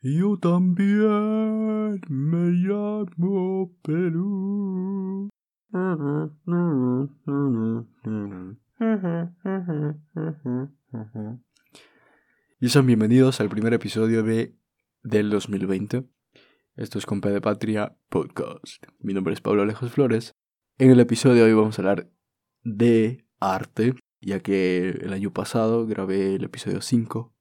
Yo también me llamo Perú. Y sean bienvenidos al primer episodio de del 2020. Esto es Compa de Patria Podcast. Mi nombre es Pablo Alejos Flores. En el episodio de hoy vamos a hablar de arte, ya que el año pasado grabé el episodio 5,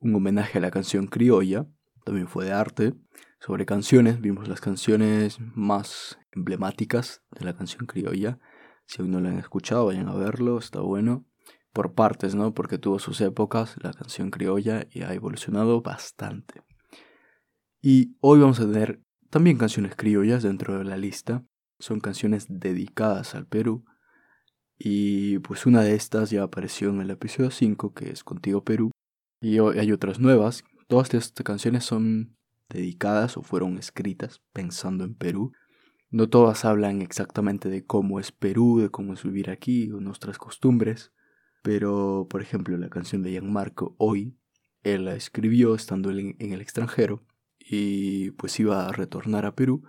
un homenaje a la canción criolla, también fue de arte, sobre canciones, vimos las canciones más emblemáticas de la canción criolla. Si aún no la han escuchado, vayan a verlo, está bueno. Por partes, ¿no? Porque tuvo sus épocas, la canción criolla, y ha evolucionado bastante. Y hoy vamos a tener también canciones criollas dentro de la lista. Son canciones dedicadas al Perú. Y pues una de estas ya apareció en el episodio 5, que es Contigo Perú. Y hay otras nuevas. Todas estas canciones son dedicadas o fueron escritas pensando en Perú. No todas hablan exactamente de cómo es Perú, de cómo es vivir aquí o nuestras costumbres, pero por ejemplo la canción de Gianmarco Hoy, él la escribió estando en el extranjero y pues iba a retornar a Perú,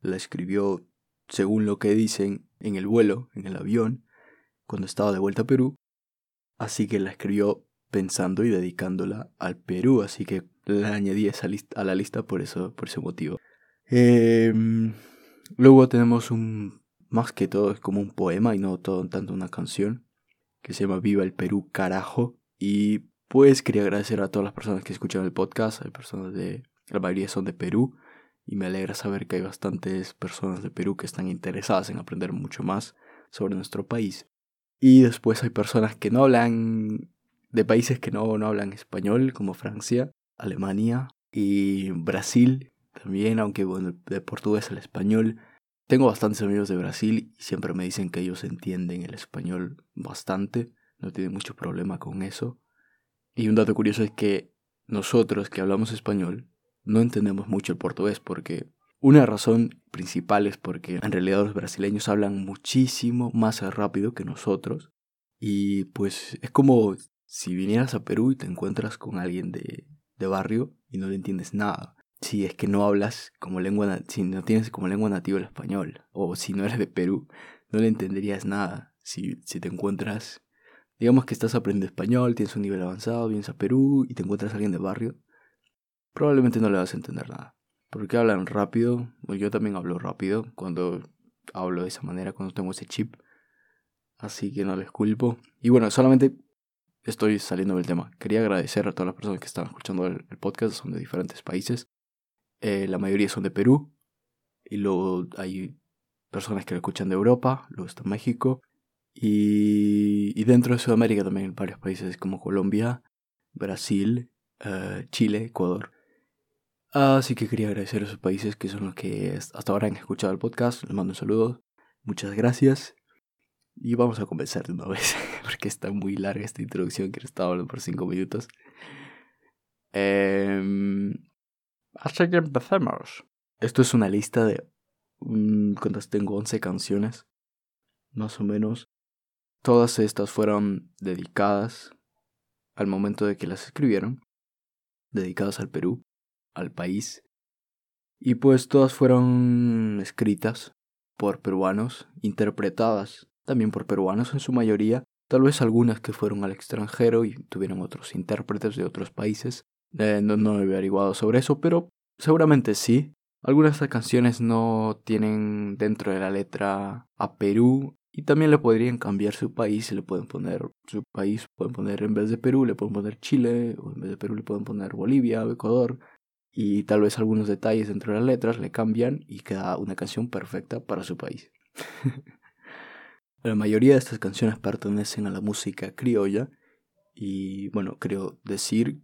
la escribió según lo que dicen en el vuelo, en el avión, cuando estaba de vuelta a Perú, así que la escribió pensando y dedicándola al Perú, así que la añadí esa a la lista por, eso, por ese motivo. Em, luego tenemos un, más que todo es como un poema y no todo tanto una canción, que se llama Viva el Perú carajo. Y pues quería agradecer a todas las personas que escuchan el podcast, hay personas de, la mayoría son de Perú, y me alegra saber que hay bastantes personas de Perú que están interesadas en aprender mucho más sobre nuestro país. Y después hay personas que no hablan de países que no, no hablan español, como Francia, Alemania y Brasil también, aunque bueno, de portugués al español. Tengo bastantes amigos de Brasil y siempre me dicen que ellos entienden el español bastante, no tienen mucho problema con eso. Y un dato curioso es que nosotros que hablamos español no entendemos mucho el portugués porque una razón principal es porque en realidad los brasileños hablan muchísimo más rápido que nosotros y pues es como si vinieras a Perú y te encuentras con alguien de, de barrio y no le entiendes nada. Si es que no hablas como lengua, si no tienes como lengua nativa el español, o si no eres de Perú, no le entenderías nada. Si, si te encuentras, digamos que estás aprendiendo español, tienes un nivel avanzado, vienes a Perú y te encuentras a alguien de barrio, probablemente no le vas a entender nada. Porque hablan rápido, yo también hablo rápido cuando hablo de esa manera, cuando tengo ese chip. Así que no les culpo. Y bueno, solamente estoy saliendo del tema. Quería agradecer a todas las personas que están escuchando el, podcast, son de diferentes países. Eh, la mayoría son de Perú. Y luego hay personas que lo escuchan de Europa, luego está México. Y, dentro de Sudamérica también varios países como Colombia, Brasil, eh, Chile, Ecuador. Así que quería agradecer a esos países que son los que hasta ahora han escuchado el podcast. Les mando un saludo. Muchas gracias. Y vamos a comenzar de una vez, porque está muy larga esta introducción que he estado hablando por 5 minutos. Eh, así que empecemos. Esto es una lista de... Um, tengo 11 canciones, más o menos. Todas estas fueron dedicadas al momento de que las escribieron, dedicadas al Perú, al país. Y pues todas fueron escritas por peruanos, interpretadas también por peruanos en su mayoría, tal vez algunas que fueron al extranjero y tuvieron otros intérpretes de otros países. Eh, no, no he averiguado sobre eso, pero seguramente sí. Algunas canciones no tienen dentro de la letra a Perú y también le podrían cambiar su país, le pueden poner su país, pueden poner en vez de Perú, le pueden poner Chile, o en vez de Perú le pueden poner Bolivia o Ecuador, y tal vez algunos detalles dentro de las letras le cambian y queda una canción perfecta para su país. La mayoría de estas canciones pertenecen a la música criolla y bueno, creo decir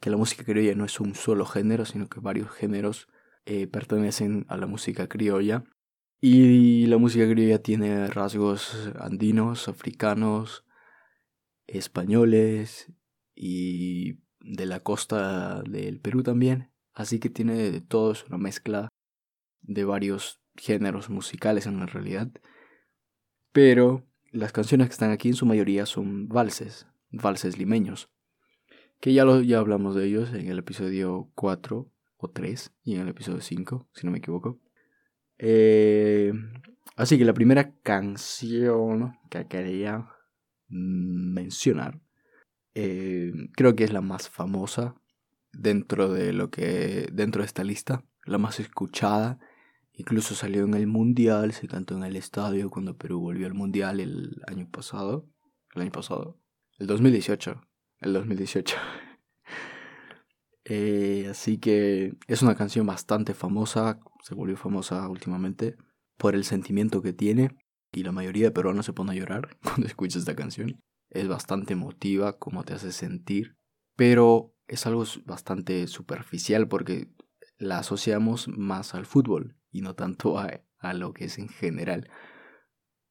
que la música criolla no es un solo género, sino que varios géneros eh, pertenecen a la música criolla. Y la música criolla tiene rasgos andinos, africanos, españoles y de la costa del Perú también. Así que tiene de todo, es una mezcla de varios géneros musicales en la realidad. Pero las canciones que están aquí en su mayoría son valses, valses limeños, que ya, lo, ya hablamos de ellos en el episodio 4 o 3 y en el episodio 5, si no me equivoco. Eh, así que la primera canción que quería mencionar eh, creo que es la más famosa dentro de lo que dentro de esta lista, la más escuchada. Incluso salió en el mundial, se cantó en el estadio cuando Perú volvió al mundial el año pasado, el año pasado, el 2018, el 2018. Eh, así que es una canción bastante famosa, se volvió famosa últimamente por el sentimiento que tiene y la mayoría de peruanos se pone a llorar cuando escucha esta canción es bastante emotiva, como te hace sentir, pero es algo bastante superficial porque la asociamos más al fútbol y no tanto a, lo que es en general.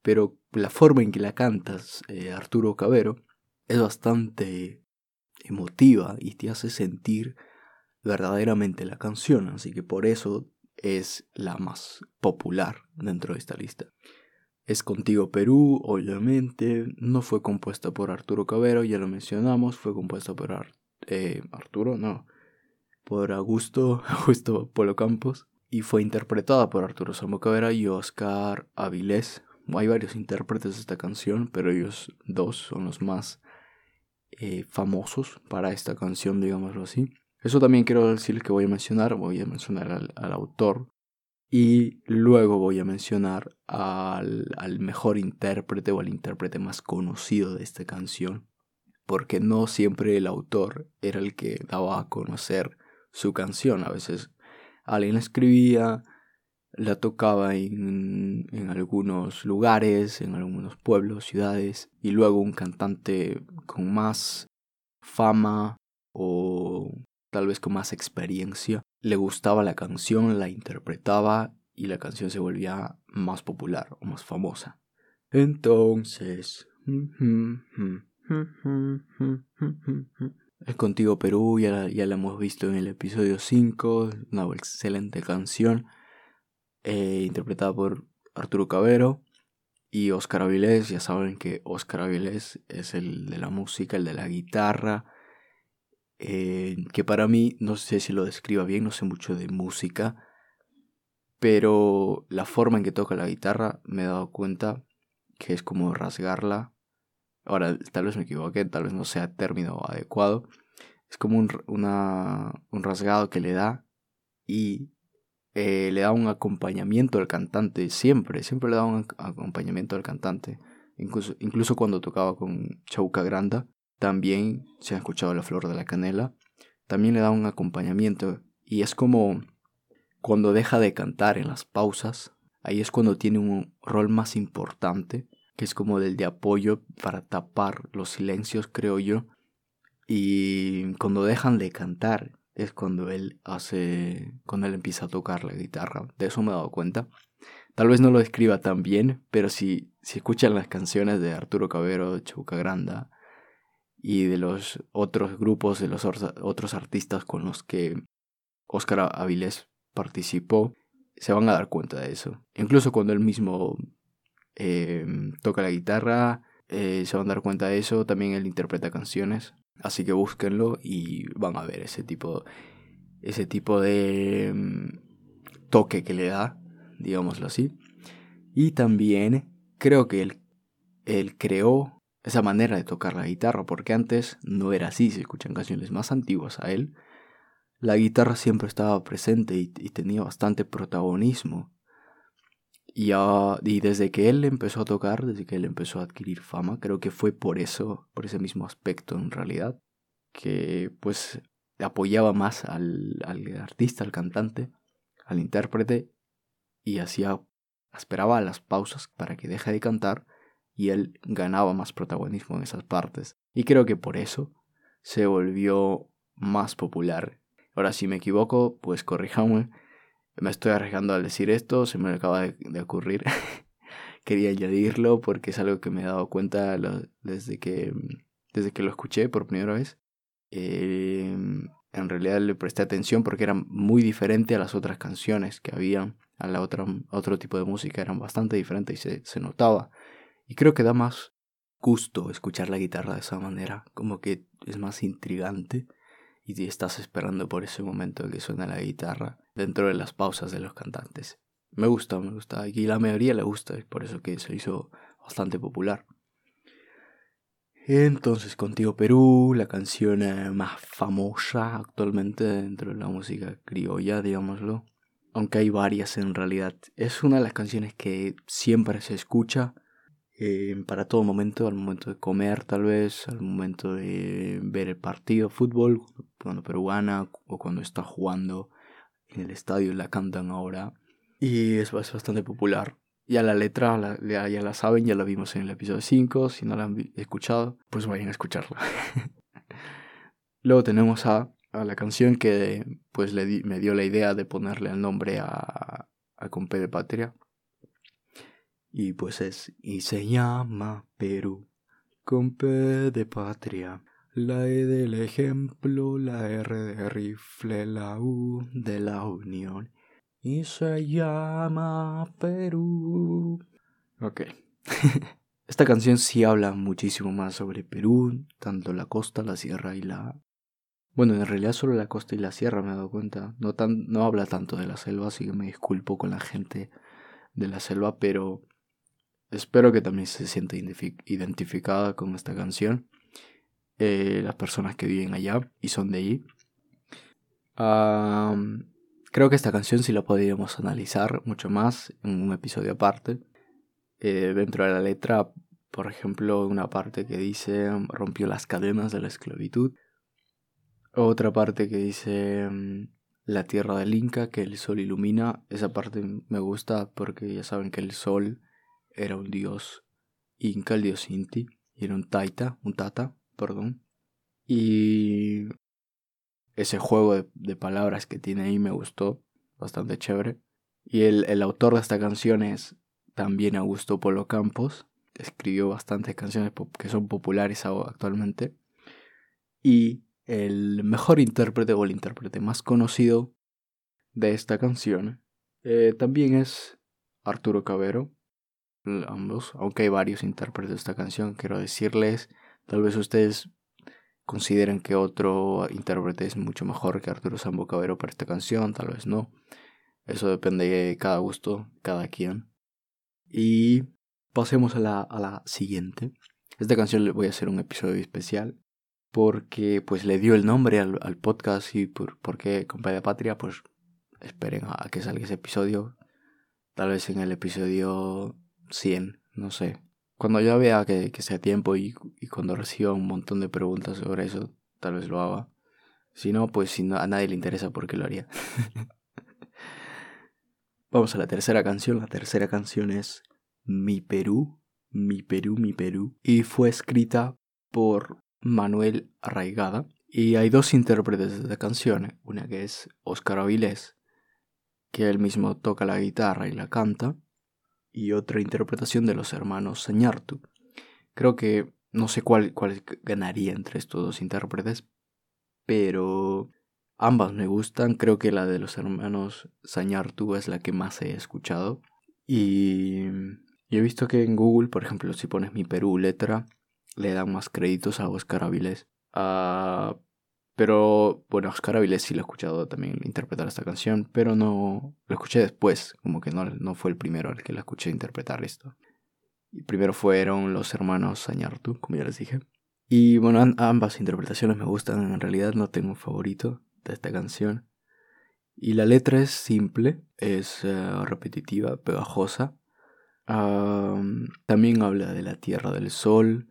Pero la forma en que la cantas, eh, Arturo Cabero, es bastante emotiva y te hace sentir verdaderamente la canción, así que por eso es la más popular dentro de esta lista. Es Contigo Perú, obviamente. No fue compuesta por Arturo Cabero, ya lo mencionamos. Fue compuesta por eh, Arturo, no. Por Augusto, Augusto Polo Campos. Y fue interpretada por Arturo Samo Cabera y Oscar Avilés. Hay varios intérpretes de esta canción, pero ellos dos son los más eh, famosos para esta canción, digámoslo así. Eso también quiero decir que voy a mencionar, voy a mencionar al autor, y luego voy a mencionar al, al, mejor intérprete o al intérprete más conocido de esta canción, porque no siempre el autor era el que daba a conocer su canción. A veces alguien la escribía, la tocaba en, en algunos lugares, en algunos pueblos, ciudades, y luego un cantante con más fama o tal vez con más experiencia, le gustaba la canción, la interpretaba y la canción se volvía más popular o más famosa. Entonces... Es Contigo Perú, ya, ya la hemos visto en el episodio 5, una excelente canción, eh, interpretada por Arturo Cabero y Oscar Avilés. Ya saben que Oscar Avilés es el de la música, el de la guitarra, eh, que para mí, no sé si lo describa bien, no sé mucho de música, pero la forma en que toca la guitarra me he dado cuenta que es como rasgarla. Ahora, tal vez me equivoqué, tal vez no sea término adecuado. Es como un, un rasgado que le da y eh, le da un acompañamiento al cantante, siempre, siempre le da un acompañamiento al cantante. Incluso, incluso cuando tocaba con Chauca Granda, también se ha escuchado la flor de la canela. También le da un acompañamiento y es como cuando deja de cantar en las pausas. Ahí es cuando tiene un rol más importante, que es como el de apoyo para tapar los silencios, creo yo. Y cuando dejan de cantar es cuando él hace, cuando él empieza a tocar la guitarra. De eso me he dado cuenta. Tal vez no lo escriba tan bien, pero si, si escuchan las canciones de Arturo Cabero, Chuca Granda, y de los otros grupos, de los otros artistas con los que Oscar Avilés participó, se van a dar cuenta de eso. Incluso cuando él mismo eh, toca la guitarra, eh, se van a dar cuenta de eso. También él interpreta canciones. Así que búsquenlo y van a ver ese tipo, ese tipo de mm, toque que le da, digámoslo así. Y también creo que él, él creó esa manera de tocar la guitarra, porque antes no era así, se escuchan canciones más antiguas a él, la guitarra siempre estaba presente y, tenía bastante protagonismo. Y, y, desde que él empezó a tocar, desde que él empezó a adquirir fama, creo que fue por eso, por ese mismo aspecto en realidad, que pues apoyaba más al, al artista, al cantante, al intérprete, y hacía, esperaba las pausas para que deje de cantar y él ganaba más protagonismo en esas partes. Y creo que por eso se volvió más popular. Ahora, si me equivoco, pues corríjame. Me estoy arriesgando al decir esto, se me acaba de, ocurrir. Quería añadirlo porque es algo que me he dado cuenta desde, que, desde que lo escuché por primera vez. Em, en realidad le presté atención porque era muy diferente a las otras canciones que habían, a la otra, otro tipo de música, eran bastante diferentes y se, se notaba y creo que da más gusto escuchar la guitarra de esa manera, como que es más intrigante y estás esperando por ese momento que suena la guitarra dentro de las pausas de los cantantes. Me gusta, me gusta. Y la mayoría le gusta, es por eso que se hizo bastante popular. Entonces, Contigo Perú, la canción eh, más famosa actualmente dentro de la música criolla, digámoslo. Aunque hay varias en realidad. Es una de las canciones que siempre se escucha eh, para todo momento, al momento de comer tal vez, al momento de ver el partido de fútbol, cuando peruana o cuando está jugando en el estadio la cantan ahora. Y es bastante popular. Ya la letra ya, la saben, ya la vimos en el episodio 5. Si no la han escuchado, pues vayan a escucharla. Luego tenemos a, a, la canción que pues le me dio la idea de ponerle el nombre a, a Compe de Patria. Y pues es, y se llama Perú, Compe de Patria. La E del ejemplo, la R de rifle, la U de la unión y se llama Perú. Ok. Esta canción sí habla muchísimo más sobre Perú, tanto la costa, la sierra y la... Bueno, en realidad solo la costa y la sierra me he dado cuenta. No, tan, no habla tanto de la selva, así que me disculpo con la gente de la selva, pero espero que también se sienta identificada con esta canción. Eh, las personas que viven allá y son de allí. Creo que esta canción sí la podríamos analizar mucho más en un episodio aparte. Eh, dentro de la letra, por ejemplo, una parte que dice rompió las cadenas de la esclavitud. Otra parte que dice la tierra del Inca, que el sol ilumina. Esa parte me gusta porque ya saben que el sol era un dios inca, el dios Inti, y era un taita, un tata, perdón. Y ese juego de, palabras que tiene ahí me gustó, bastante chévere. Y el, el autor de esta canción es también Augusto Polo Campos, escribió bastantes canciones que son populares actualmente. Y el mejor intérprete o el intérprete más conocido de esta canción eh, también es Arturo Cabero, ambos, aunque hay varios intérpretes de esta canción, quiero decirles, tal vez ustedes consideren que otro intérprete es mucho mejor que Arturo Sambo Cabero para esta canción, tal vez no. Eso depende de cada gusto, cada quien. Y pasemos a la, a la siguiente. Esta canción le voy a hacer un episodio especial porque pues le dio el nombre al, podcast y por, porque Compa Patria, pues esperen a que salga ese episodio. Tal vez en el episodio 100, no sé. Cuando ya vea que, sea tiempo y, cuando reciba un montón de preguntas sobre eso, tal vez lo haga. Si no, pues si a nadie le interesa, ¿por qué lo haría? Vamos a la tercera canción. La tercera canción es Mi Perú, Mi Perú, Mi Perú. Y fue escrita por Manuel Arraigada. Y hay dos intérpretes de esta canción. Una que es Oscar Avilés, que él mismo toca la guitarra y la canta y otra interpretación de los hermanos Sañartu. Creo que no sé cuál, cuál ganaría entre estos dos intérpretes, pero ambas me gustan. Creo que la de los hermanos Sañartu es la que más he escuchado. Y, he visto que en Google, por ejemplo, si pones mi Perú letra, le dan más créditos a Oscar Avilés. Ah, pero bueno, Oscar Avilés sí lo he escuchado también interpretar esta canción, pero no lo escuché después, como que no, no fue el primero al que la escuché interpretar esto. Y primero fueron los hermanos Sañartu, como ya les dije. Y bueno, ambas interpretaciones me gustan, en realidad no tengo un favorito de esta canción. Y la letra es simple, es eh, repetitiva, pegajosa. también habla de la tierra del sol.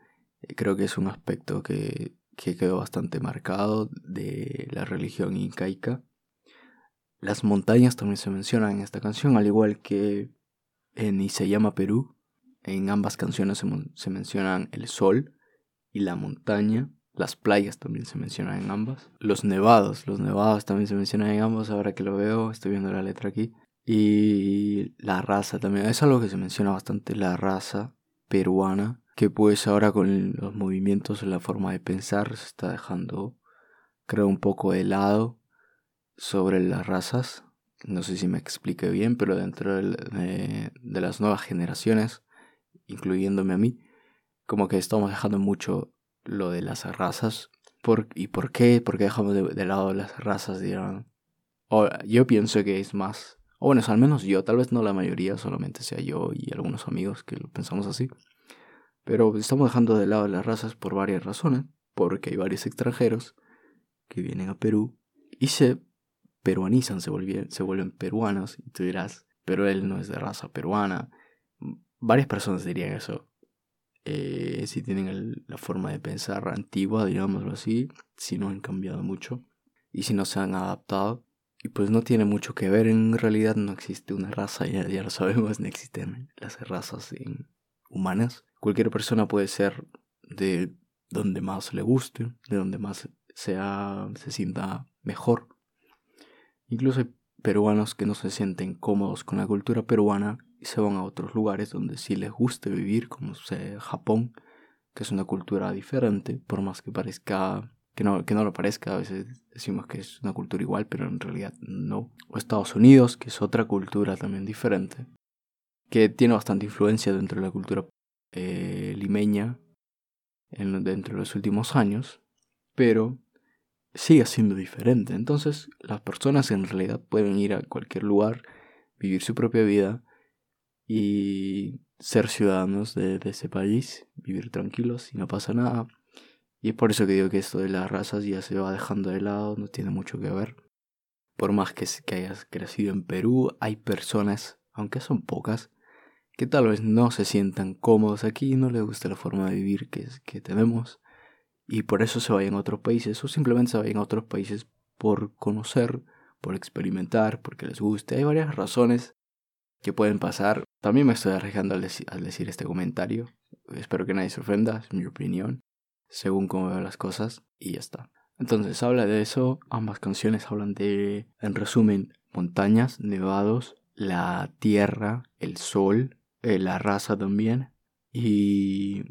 Creo que es un aspecto que que quedó bastante marcado de la religión incaica. Las montañas también se mencionan en esta canción, al igual que en Y se llama Perú. En ambas canciones se, mencionan el sol y la montaña. Las playas también se mencionan en ambas. Los nevados, los nevados también se mencionan en ambas. Ahora que lo veo, estoy viendo la letra aquí. Y la raza también. Es algo que se menciona bastante, la raza peruana que pues ahora con los movimientos, la forma de pensar se está dejando, creo, un poco de lado sobre las razas. No sé si me explique bien, pero dentro de, las nuevas generaciones, incluyéndome a mí, como que estamos dejando mucho lo de las razas. ¿Por, ¿Y por qué? Porque dejamos de, lado las razas, dirán. O, yo pienso que es más, o bueno, al menos yo, tal vez no la mayoría, solamente sea yo y algunos amigos que lo pensamos así. Pero estamos dejando de lado las razas por varias razones. Porque hay varios extranjeros que vienen a Perú y se peruanizan, se, vuelven, se vuelven peruanos. Y tú dirás, pero él no es de raza peruana. Varias personas dirían eso. Eh, si tienen la forma de pensar antigua, digámoslo así, si no han cambiado mucho y si no se han adaptado. Y pues no tiene mucho que ver, en realidad no existe una raza, ya, ya lo sabemos, no existen las razas humanas. Cualquier persona puede ser de donde más le guste, de donde más sea, se sienta mejor. Incluso hay peruanos que no se sienten cómodos con la cultura peruana y se van a otros lugares donde sí les guste vivir, como sea Japón, que es una cultura diferente, por más que parezca que no, que no lo parezca, a veces decimos que es una cultura igual, pero en realidad no. O Estados Unidos, que es otra cultura también diferente, que tiene bastante influencia dentro de la cultura eh, limeña en, dentro de los últimos años, pero sigue siendo diferente. Entonces las personas en realidad pueden ir a cualquier lugar, vivir su propia vida y ser ciudadanos de, ese país, vivir tranquilos y no pasa nada. Y es por eso que digo que esto de las razas ya se va dejando de lado, no tiene mucho que ver. Por más que, que hayas crecido en Perú, hay personas, aunque son pocas, que tal vez no se sientan cómodos aquí no les gusta la forma de vivir que, que tenemos y por eso se vayan a otros países o simplemente se vayan a otros países por conocer, por experimentar, porque les guste. Hay varias razones que pueden pasar. También me estoy arriesgando al, decir este comentario. Espero que nadie se ofenda, es mi opinión, según cómo veo las cosas y ya está. Entonces habla de eso, ambas canciones hablan de, en resumen, montañas, nevados, la tierra, el sol, eh, la raza también y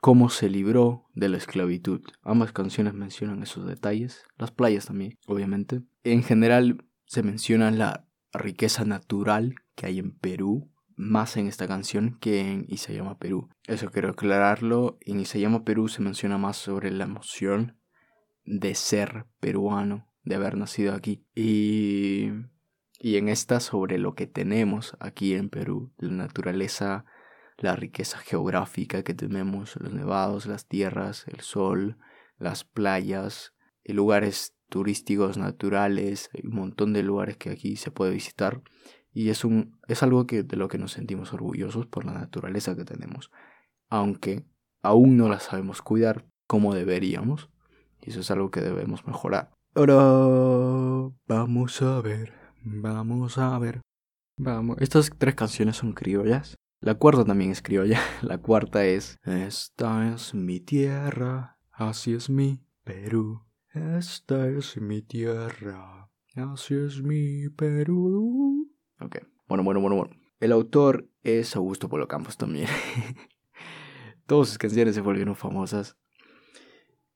cómo se libró de la esclavitud. Ambas canciones mencionan esos detalles, las playas también, obviamente. En general se menciona la riqueza natural que hay en Perú, más en esta canción que en Y se llama Perú. Eso quiero aclararlo, en Y se llama Perú se menciona más sobre la emoción de ser peruano, de haber nacido aquí. Y, y en esta sobre lo que tenemos aquí en Perú, la naturaleza la riqueza geográfica que tenemos, los nevados, las tierras, el sol, las playas, lugares turísticos naturales, un montón de lugares que aquí se puede visitar y es, un, es algo que, de lo que nos sentimos orgullosos por la naturaleza que tenemos, aunque aún no la sabemos cuidar como deberíamos y eso es algo que debemos mejorar. Ahora vamos a ver, vamos a ver. Vamos, estas tres canciones son criollas la cuarta también es criolla. La cuarta es Esta es mi tierra, así es mi Perú. Esta es mi tierra, así es mi Perú. Ok, bueno, bueno, bueno, bueno. El autor es Augusto Polo Campos también. Todas sus canciones se volvieron famosas.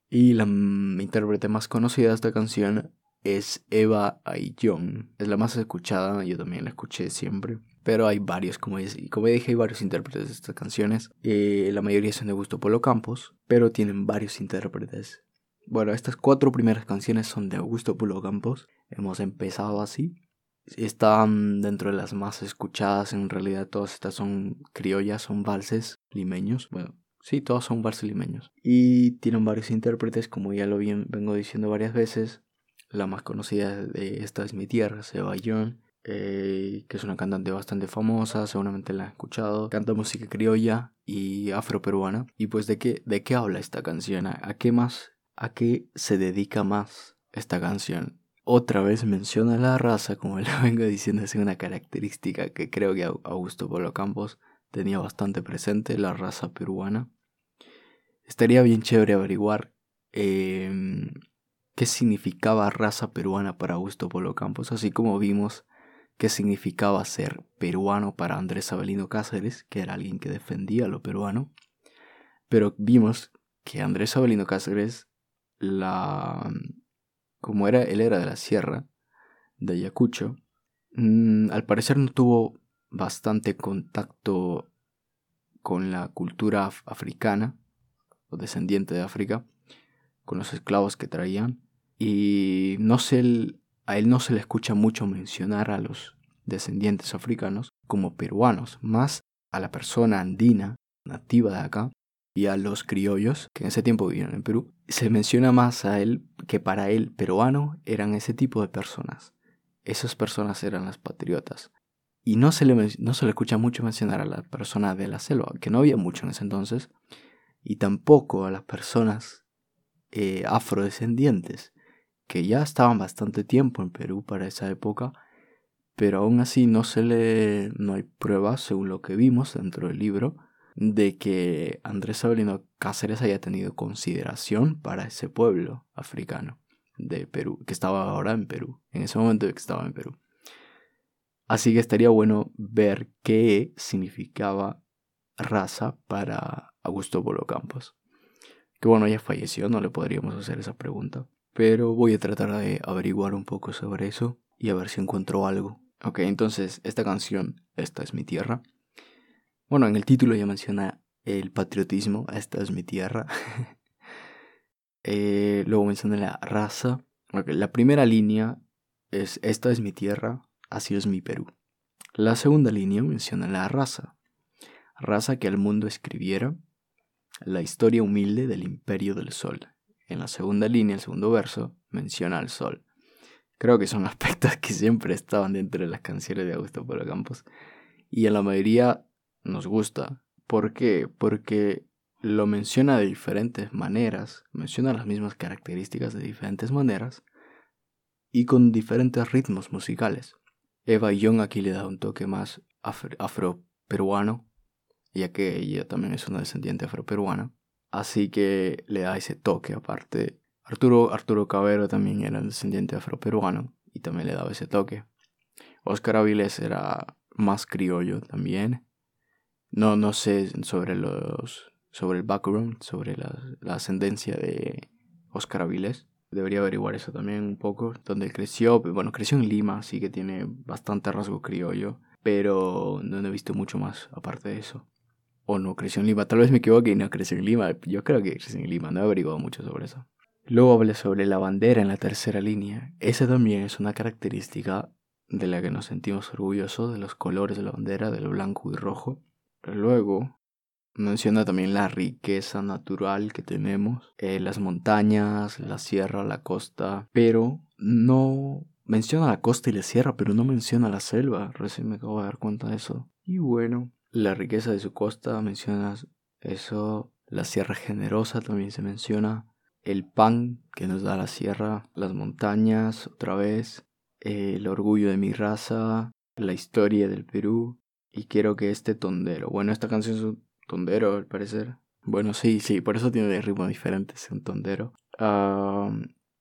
Y la intérprete más conocida de esta canción es Eva Ayllón. Es la más escuchada, yo también la escuché siempre. Pero hay varios, como, como dije, hay varios intérpretes de estas canciones. Eh, la mayoría son de Gusto Polo Campos, pero tienen varios intérpretes. Bueno, estas cuatro primeras canciones son de Augusto Polo Campos. Hemos empezado así. Están dentro de las más escuchadas. En realidad, todas estas son criollas, son valses limeños. Bueno, sí, todos son valses limeños. Y tienen varios intérpretes, como ya lo vengo diciendo varias veces. La más conocida de esta es Mi Tierra, Seba John, eh, que es una cantante bastante famosa, seguramente la han escuchado. Canta música criolla y afroperuana. Y pues, ¿de qué, de qué habla esta canción? ¿A qué más? ¿A qué se dedica más esta canción? Otra vez menciona la raza, como le vengo diciendo, es una característica que creo que Augusto Polo Campos tenía bastante presente, la raza peruana. Estaría bien chévere averiguar eh, qué significaba raza peruana para Augusto Polo Campos, así como vimos qué significaba ser peruano para Andrés Abelino Cáceres, que era alguien que defendía lo peruano. Pero vimos que Andrés Abelino Cáceres, la, como era, él era de la sierra de Ayacucho, mm, al parecer no tuvo bastante contacto con la cultura africana, o descendiente de África, con los esclavos que traían. Y no se, a él no se le escucha mucho mencionar a los descendientes africanos como peruanos, más a la persona andina nativa de acá y a los criollos que en ese tiempo vivían en Perú. Se menciona más a él que para él peruano eran ese tipo de personas. Esas personas eran las patriotas. Y no se, le, no se le escucha mucho mencionar a la persona de la selva, que no había mucho en ese entonces, y tampoco a las personas eh, afrodescendientes, que ya estaban bastante tiempo en Perú para esa época, pero aún así no se le no hay pruebas según lo que vimos dentro del libro de que Andrés Sabelino Cáceres haya tenido consideración para ese pueblo africano de Perú, que estaba ahora en Perú, en ese momento que estaba en Perú. Así que estaría bueno ver qué significaba raza para Augusto Polo Campos. Que bueno, ya falleció, no le podríamos hacer esa pregunta. Pero voy a tratar de averiguar un poco sobre eso y a ver si encuentro algo. Ok, entonces esta canción, Esta es mi tierra. Bueno, en el título ya menciona el patriotismo, Esta es mi tierra. eh, luego menciona la raza. Okay, la primera línea es Esta es mi tierra, así es mi Perú. La segunda línea menciona la raza, raza que al mundo escribiera la historia humilde del imperio del sol. En la segunda línea, el segundo verso, menciona al sol. Creo que son aspectos que siempre estaban dentro de las canciones de Augusto Polo Campos. Y en la mayoría nos gusta. ¿Por qué? Porque lo menciona de diferentes maneras, menciona las mismas características de diferentes maneras y con diferentes ritmos musicales. Eva Young aquí le da un toque más afro-peruano, ya que ella también es una descendiente afro-peruana. Así que le da ese toque aparte. Arturo, Arturo Cabero también era descendiente afro-peruano y también le daba ese toque. Oscar Avilés era más criollo también. No, no sé sobre los sobre el background, sobre la, ascendencia de Oscar Avilés. Debería averiguar eso también un poco. Donde creció, bueno, creció en Lima, así que tiene bastante rasgo criollo. Pero no he visto mucho más aparte de eso. O no creció en Lima. Tal vez me equivoque y no creció en Lima. Yo creo que creció en Lima. No he averiguado mucho sobre eso. Luego hablé sobre la bandera en la tercera línea. Esa también es una característica de la que nos sentimos orgullosos, de los colores de la bandera, del blanco y rojo. Luego Menciona también la riqueza natural que tenemos, eh, las montañas, la sierra, la costa, pero no menciona la costa y la sierra, pero no menciona la selva. Recién me acabo de dar cuenta de eso. Y bueno, la riqueza de su costa menciona eso, la sierra generosa también se menciona, el pan que nos da la sierra, las montañas otra vez, el orgullo de mi raza, la historia del Perú. Y quiero que este tondero, bueno, esta canción es un tondero, al parecer. Bueno, sí, sí, por eso tiene ritmos diferentes un tondero.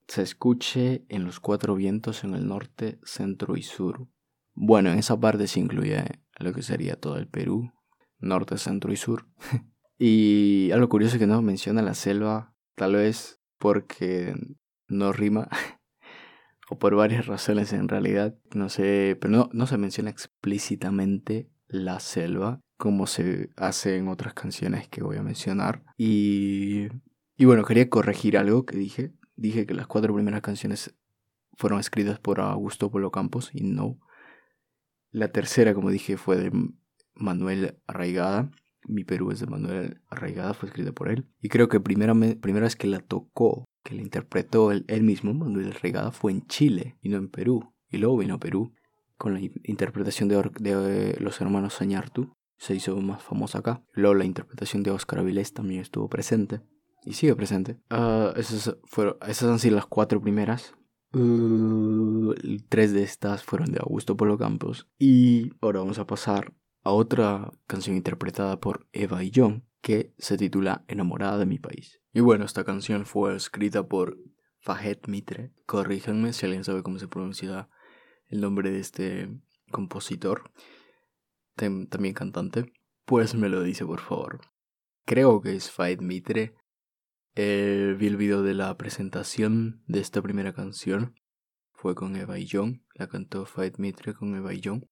se escuche en los cuatro vientos en el norte, centro y sur. Bueno, en esa parte se incluye lo que sería todo el Perú, norte, centro y sur. y algo curioso es que no menciona la selva, tal vez porque no rima, o por varias razones en realidad, no sé, pero no, no se menciona explícitamente la selva como se hace en otras canciones que voy a mencionar. Y, y bueno, quería corregir algo que dije. Dije que las cuatro primeras canciones fueron escritas por Augusto Polo Campos y no. La tercera, como dije, fue de Manuel Arraigada. Mi Perú es de Manuel Arraigada, fue escrita por él. Y creo que primera, primera vez que la tocó, que la interpretó él, mismo, Manuel Arraigada, fue en Chile y no en Perú. Y luego vino a Perú con la interpretación de, los hermanos Sañartu se hizo más famosa acá. Luego la interpretación de Oscar Avilés también estuvo presente. Y sigue presente. Uh, esas, fueron, esas han sido las cuatro primeras. Uh, tres de estas fueron de Augusto Polo Campos. Y ahora vamos a pasar a otra canción interpretada por Eva y John que se titula Enamorada de mi país. Y bueno, esta canción fue escrita por Fahed Mitre. Corríjanme si alguien sabe cómo se pronuncia el nombre de este compositor también cantante, pues me lo dice por favor. Creo que es Faid Mitre. Eh, vi el video de la presentación de esta primera canción. Fue con Eva y John. La cantó Faid Mitre con Eva y John.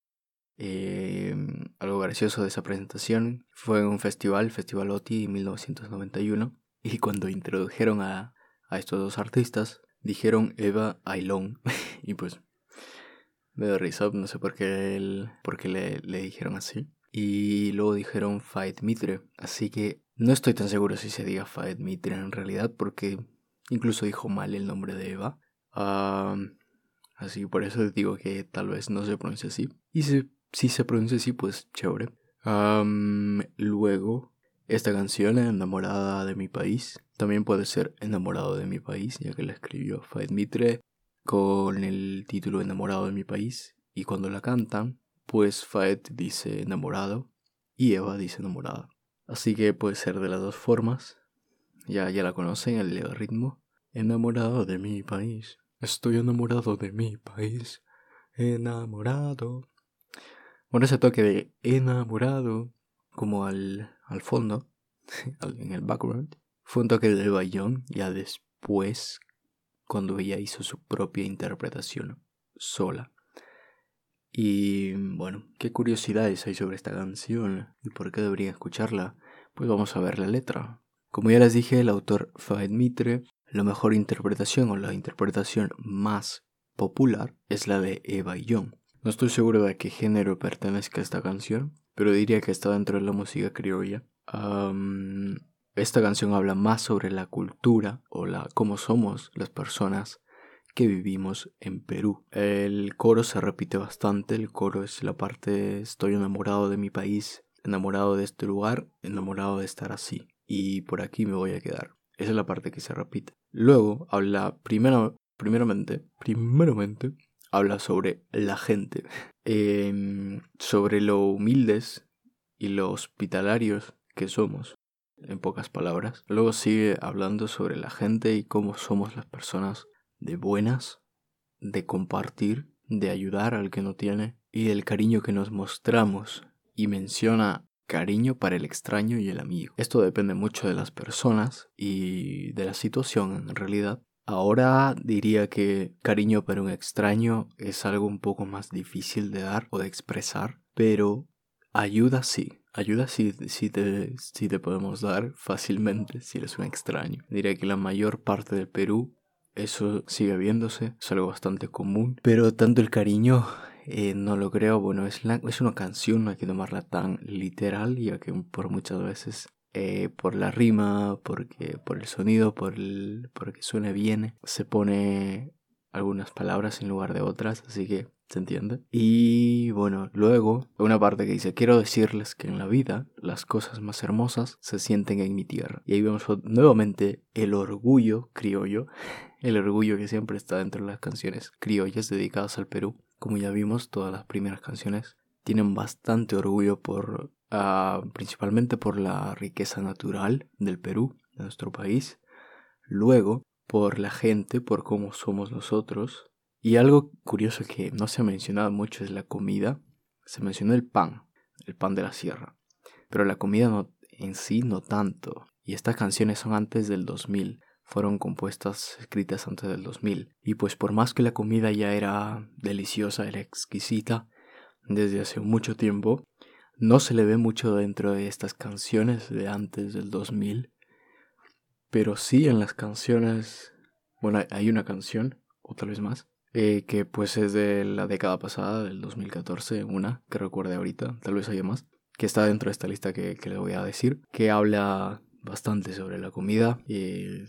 Eh, algo gracioso de esa presentación fue en un festival, Festival OTI en 1991. Y cuando introdujeron a, a estos dos artistas, dijeron Eva Ailón. y pues me da risa, no sé por qué, el, por qué le, le dijeron así. Y luego dijeron Faed Mitre. Así que no estoy tan seguro si se diga Faed Mitre en realidad, porque incluso dijo mal el nombre de Eva. así por eso digo que tal vez no se pronuncia así. Y si, si se pronuncia así, pues chévere. luego, esta canción, Enamorada de mi país, también puede ser Enamorado de mi país, ya que la escribió Faed Mitre con el título Enamorado de mi país. Y cuando la cantan, pues Faed dice enamorado y Eva dice enamorada. Así que puede ser de las dos formas. Ya, ya la conocen, el ritmo. Enamorado de mi país. Estoy enamorado de mi país. Enamorado. Bueno, ese toque de enamorado, como al, al fondo, en el background, fue un toque de Bayón, ya después, cuando ella hizo su propia interpretación sola. Y bueno, ¿qué curiosidades hay sobre esta canción y por qué deberían escucharla? Pues vamos a ver la letra. Como ya les dije, el autor Faed Mitre, la mejor interpretación o la interpretación más popular es la de Eva Young. No estoy seguro de a qué género pertenezca esta canción, pero diría que está dentro de la música criolla. esta canción habla más sobre la cultura o la cómo somos las personas que vivimos en Perú. El coro se repite bastante, el coro es la parte estoy enamorado de mi país, enamorado de este lugar, enamorado de estar así y por aquí me voy a quedar. Esa es la parte que se repite. Luego habla primero, primeramente, primeramente habla sobre la gente, em, sobre lo humildes y lo hospitalarios que somos, en pocas palabras. Luego sigue hablando sobre la gente y cómo somos las personas de buenas, de compartir, de ayudar al que no tiene y del cariño que nos mostramos y menciona cariño para el extraño y el amigo. Esto depende mucho de las personas y de la situación en realidad. Ahora diría que cariño para un extraño es algo un poco más difícil de dar o de expresar, pero ayuda sí. Ayuda sí, te, sí te podemos dar fácilmente si eres un extraño. Diría que la mayor parte del Perú eso sigue viéndose, es algo bastante común. Pero tanto el cariño eh, no lo creo. Bueno, es, es una canción, no hay que tomarla tan literal, ya que por muchas veces eh, por la rima, porque, por el sonido, por el, porque suene bien, se pone algunas palabras en lugar de otras, así que ¿se entiende? Y bueno, luego una parte que dice, quiero decirles que en la vida las cosas más hermosas se sienten en mi tierra. Y ahí vemos nuevamente el orgullo criollo el orgullo que siempre está dentro de las canciones criollas dedicadas al Perú. Como ya vimos, todas las primeras canciones tienen bastante orgullo por ah, principalmente por la riqueza natural del Perú, de nuestro país. Luego, por la gente, por cómo somos nosotros. Y algo curioso que no se ha mencionado mucho es la comida. Se mencionó el pan, el pan de la sierra. Pero la comida no, en sí no tanto. Y estas canciones son antes del 2000 fueron compuestas, escritas antes del 2000. Y pues por más que la comida ya era deliciosa, era exquisita desde hace mucho tiempo, no se le ve mucho dentro de estas canciones de antes del 2000. Pero sí en las canciones, bueno, hay una canción, o tal vez más, eh, que pues es de la década pasada, del 2014, una que recuerde ahorita, tal vez haya más, que está dentro de esta lista que, que le voy a decir, que habla bastante sobre la comida y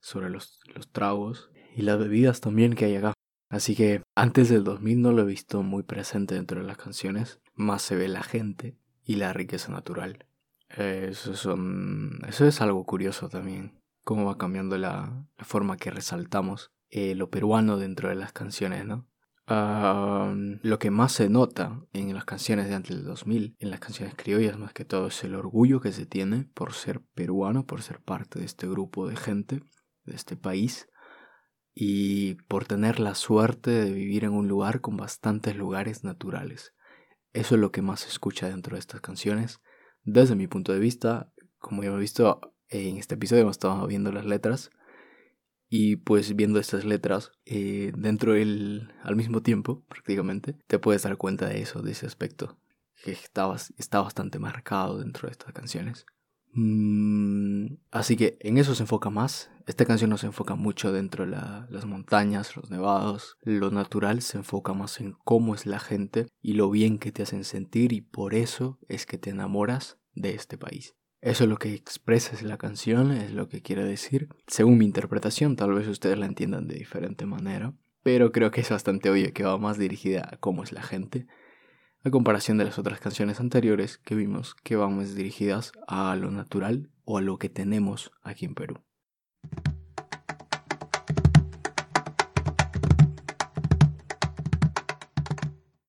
sobre los, los tragos y las bebidas también que hay acá. Así que antes del 2000 no lo he visto muy presente dentro de las canciones, más se ve la gente y la riqueza natural. Eso, son, eso es algo curioso también, cómo va cambiando la, forma que resaltamos eh, lo peruano dentro de las canciones, ¿no? lo que más se nota en las canciones de antes del 2000, en las canciones criollas más que todo, es el orgullo que se tiene por ser peruano, por ser parte de este grupo de gente de este país y por tener la suerte de vivir en un lugar con bastantes lugares naturales. Eso es lo que más se escucha dentro de estas canciones. Desde mi punto de vista, como ya hemos visto en este episodio, hemos estado viendo las letras. Y pues viendo estas letras, eh, dentro del, al mismo tiempo, prácticamente, te puedes dar cuenta de eso, de ese aspecto, que está, está bastante marcado dentro de estas canciones. Mm, así que en eso se enfoca más. Esta canción no se enfoca mucho dentro de las montañas, los nevados. Lo natural se enfoca más en cómo es la gente y lo bien que te hacen sentir y por eso es que te enamoras de este país. Eso es lo que expresa la canción, es lo que quiere decir. Según mi interpretación, tal vez ustedes la entiendan de diferente manera, pero creo que es bastante obvio que va más dirigida a cómo es la gente a comparación de las otras canciones anteriores que vimos que van más dirigidas a lo natural o a lo que tenemos aquí en Perú.